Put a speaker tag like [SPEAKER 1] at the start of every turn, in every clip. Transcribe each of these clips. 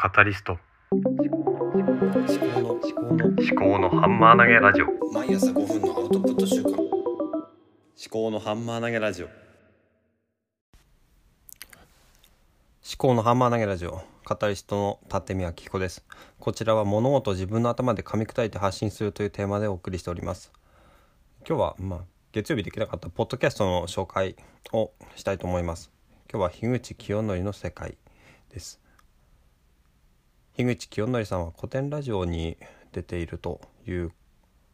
[SPEAKER 1] カタリスト。
[SPEAKER 2] 思考の思考の
[SPEAKER 1] 思考のハンマー投げラジオ。
[SPEAKER 2] 毎朝5分のアウトプット週間思考のハンマー投げラジオ。思考のハンマー投げラジオ。カタリストの立見明彦です。こちらは物事を自分の頭で噛み砕いて発信するというテーマでお送りしております。今日はまあ月曜日できなかったポッドキャストの紹介をしたいと思います。今日は樋口清則の世界です樋口清則さんは古典ラジオに出ているという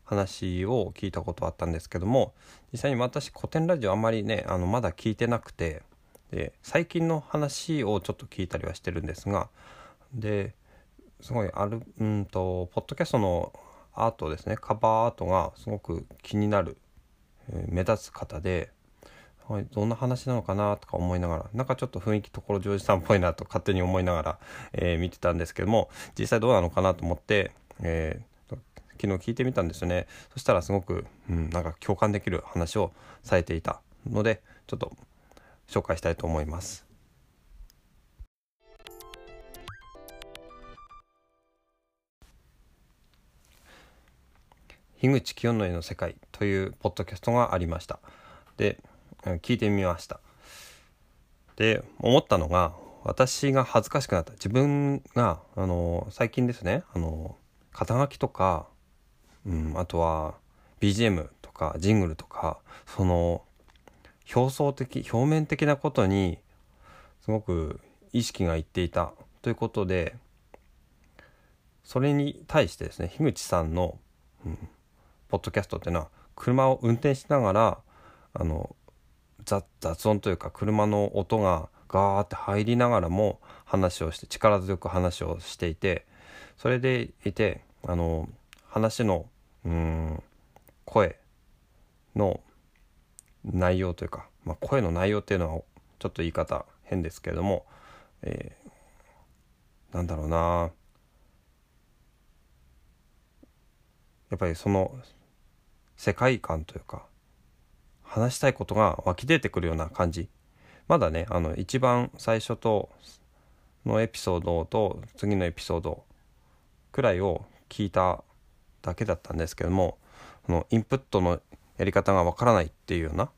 [SPEAKER 2] 話を聞いたことあったんですけども実際に私古典ラジオあんまりねあのまだ聞いてなくてで最近の話をちょっと聞いたりはしてるんですがですごいあるうんとポッドキャストのアートですねカバーアートがすごく気になる、え目立つ方で、はい、どんな話なのかなとか思いながらなんかちょっと雰囲気所ジョージさんっぽいなと勝手に思いながら、えー見てたんですけども実際どうなのかなと思って、えー昨日聞いてみたんですよねそしたらすごく、うん、なんか共感できる話をされていたのでちょっと紹介したいと思います。樋口清則の世界というポッドキャストがありました。で、聞いてみました。で、思ったのが、私が恥ずかしくなった。自分が、あの、最近ですね、あの、肩書きとか、うん、あとは BGM とかジングルとか、その、表層的、表面的なことに、すごく意識がいっていたということで、それに対してですね、樋口さんの、うんポッドキャストっていうのは車を運転しながらあの雑音というか車の音がガーって入りながらも話をして力強く話をしていてそれでいてあの話のうん声の内容というか、まあ、声の内容っていうのはちょっと言い方変ですけれども、えーなんだろうな。やっぱりその世界観というか話したいことが湧き出てくるような感じ。まだねあの一番最初とのエピソードと次のエピソードくらいを聞いただけだったんですけどもそのインプットのやり方がわからないっていうような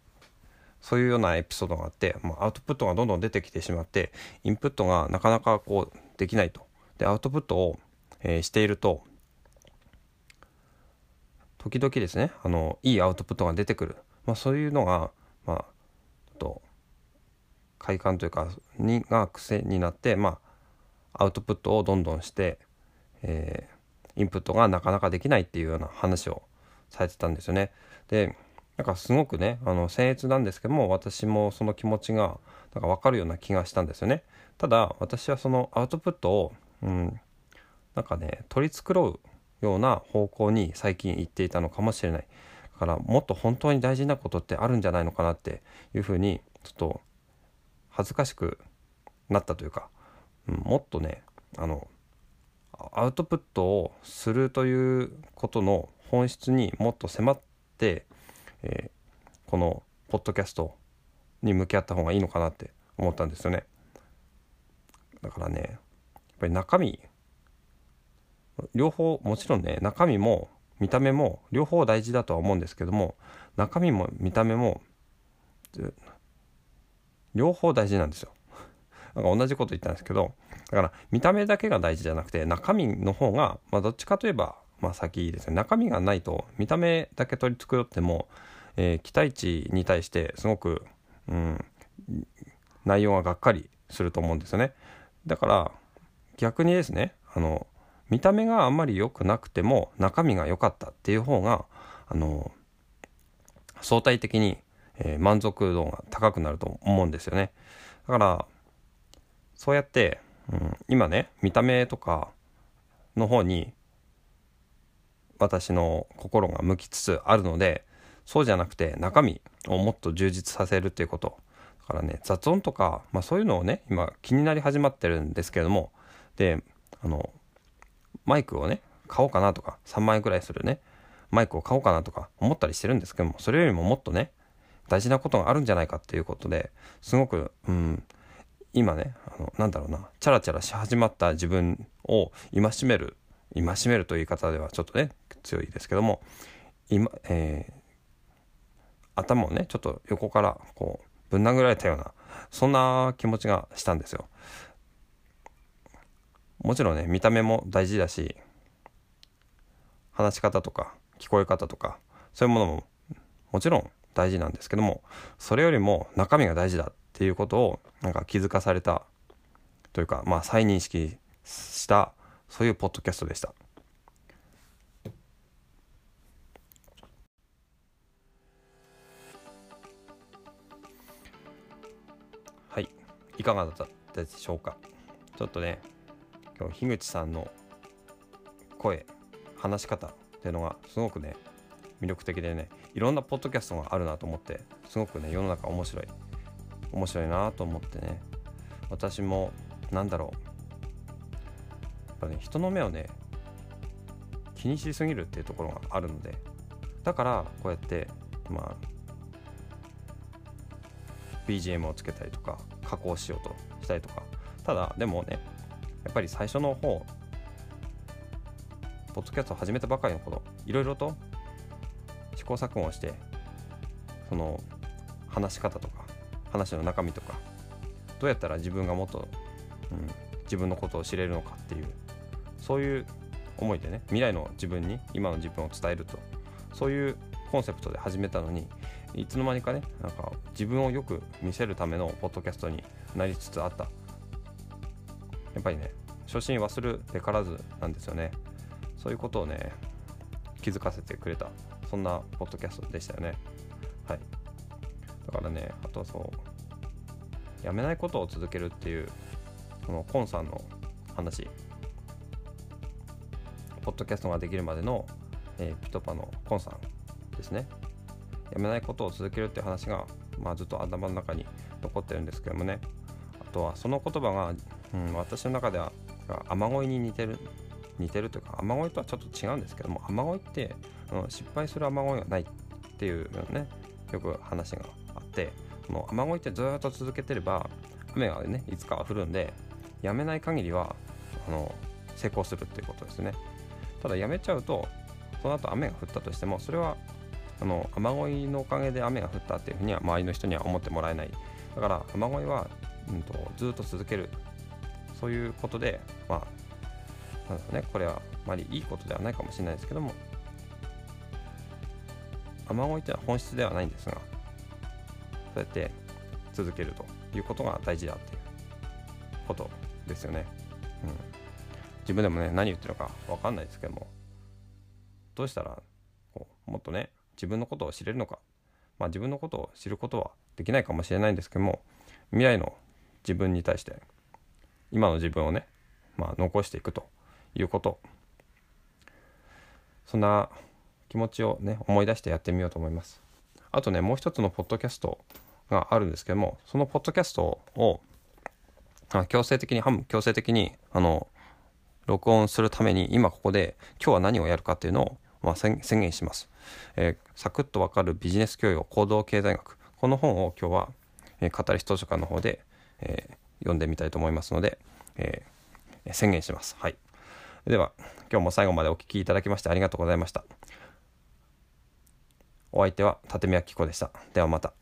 [SPEAKER 2] そういうようなエピソードがあって、まあ、アウトプットがどんどん出てきてしまってインプットがなかなかこうできないと。でアウトプットを、えーしていると時々ですねあのいいアウトプットが出てくる、まあ、そういうのがまあちょっと快感というかにが癖になってまあアウトプットをどんどんして、えーインプットがなかなかできないっていうような話をされてたんですよね。でなんかすごくねあの僭越なんですけども私もその気持ちがなんか分かるような気がしたんですよね。ただ私はそのアウトプットを、うん、なんかね取り繕うような方向に最近行っていたのかもしれないからもっと本当に大事なことってあるんじゃないのかなっていうふうにちょっと恥ずかしくなったというか、うん、もっとねあのアウトプットをするということの本質にもっと迫って、えーこのポッドキャストに向き合った方がいいのかなって思ったんですよね。だからねやっぱり中身両方もちろんね中身も見た目も両方大事だとは思うんですけども中身も見た目も両方大事なんですよ。なんか同じこと言ったんですけどだから見た目だけが大事じゃなくて中身の方が、まあ、どっちかといえば、まあ、先ですね中身がないと見た目だけ取り繕っても、えー期待値に対してすごく、うん、内容ががっかりすると思うんですよね。だから逆にですねあの見た目があんまり良くなくても中身が良かったっていう方があの相対的に、えー満足度が高くなると思うんですよね。だからそうやって、うん、今ね見た目とかの方に私の心が向きつつあるのでそうじゃなくて中身をもっと充実させるっていうこと。だからね雑音とか、まあ、そういうのをね今気になり始まってるんですけれども。であのマイクをね買おうかなとか3万円くらいするねマイクを買おうかなとか思ったりしてるんですけどもそれよりももっとね大事なことがあるんじゃないかっていうことですごく、うん、今ねあのなんだろうなチャラチャラし始まった自分を戒める戒めるという言い方ではちょっとね強いですけども今、えー、頭をねちょっと横からこうぶん殴られたようなそんな気持ちがしたんですよ。もちろんね見た目も大事だし話し方とか聞こえ方とかそういうものももちろん大事なんですけどもそれよりも中身が大事だっていうことをなんか気づかされたというかまあ再認識したそういうポッドキャストでした。はいいかがだったでしょうか？ちょっとね今日樋口さんの声話し方っていうのがすごくね魅力的でねいろんなポッドキャストがあるなと思ってすごくね世の中面白い面白いなと思ってね私もなんだろうやっぱね人の目をね気にしすぎるっていうところがあるのでだからこうやってまあ BGM をつけたりとか加工しようとしたりとかただでもねやっぱり最初の方ポッドキャストを始めたばかりの頃いろいろと試行錯誤をしてその話し方とか話の中身とかどうやったら自分がもっと、うん、自分のことを知れるのかっていうそういう思いでね未来の自分に今の自分を伝えるとそういうコンセプトで始めたのにいつの間にかねなんか自分をよく見せるためのポッドキャストになりつつあった。ぱりね初心忘るべからずなんですよね。そういうことをね気づかせてくれたそんなポッドキャストでしたよね。はい。だからねあとはそうやめないことを続けるっていうこのコンさんの話。ポッドキャストができるまでの、えー、ピトパのコンさんですね。やめないことを続けるっていう話が、まあ、ずっと頭の中に残ってるんですけどもね。あとはその言葉が、うん、私の中では雨乞いに似てる似てるというか雨乞いとはちょっと違うんですけども雨乞いってあの失敗する雨乞いがないっていうねよく話があってその雨乞いってずっと続けてれば雨がねいつかは降るんでやめない限りはあの成功するっていうことですね。ただやめちゃうとその後雨が降ったとしてもそれはあの雨乞いのおかげで雨が降ったっていうふうには周りの人には思ってもらえない。だから雨乞いは、うんと、ずっと続けるそういうことでまあなんだろうねこれはあまりいいことではないかもしれないですけども雨乞いってのは本質ではないんですがそうやって続けるということが大事だっていうことですよね。うん、自分でもね何言ってるのか分かんないですけどもどうしたらこうもっとね自分のことを知れるのか、まあ、自分のことを知ることはできないかもしれないんですけども未来の自分に対して今の自分をね、まあ、残していくということ。そんな気持ちをね思い出してやってみようと思います。あとねもう一つのポッドキャストがあるんですけどもそのポッドキャストを強制的に強制的にあの録音するために今ここで今日は何をやるかっていうのを、まあ、宣言します、えー、サクッとわかるビジネス教養行動経済学。この本を今日は、えー、語り図書館の方で、えー、読んでみたいと思いますので、えー、宣言します。はい。では今日も最後までお聴きいただきましてありがとうございました。お相手は立宮紀子でした。ではまた。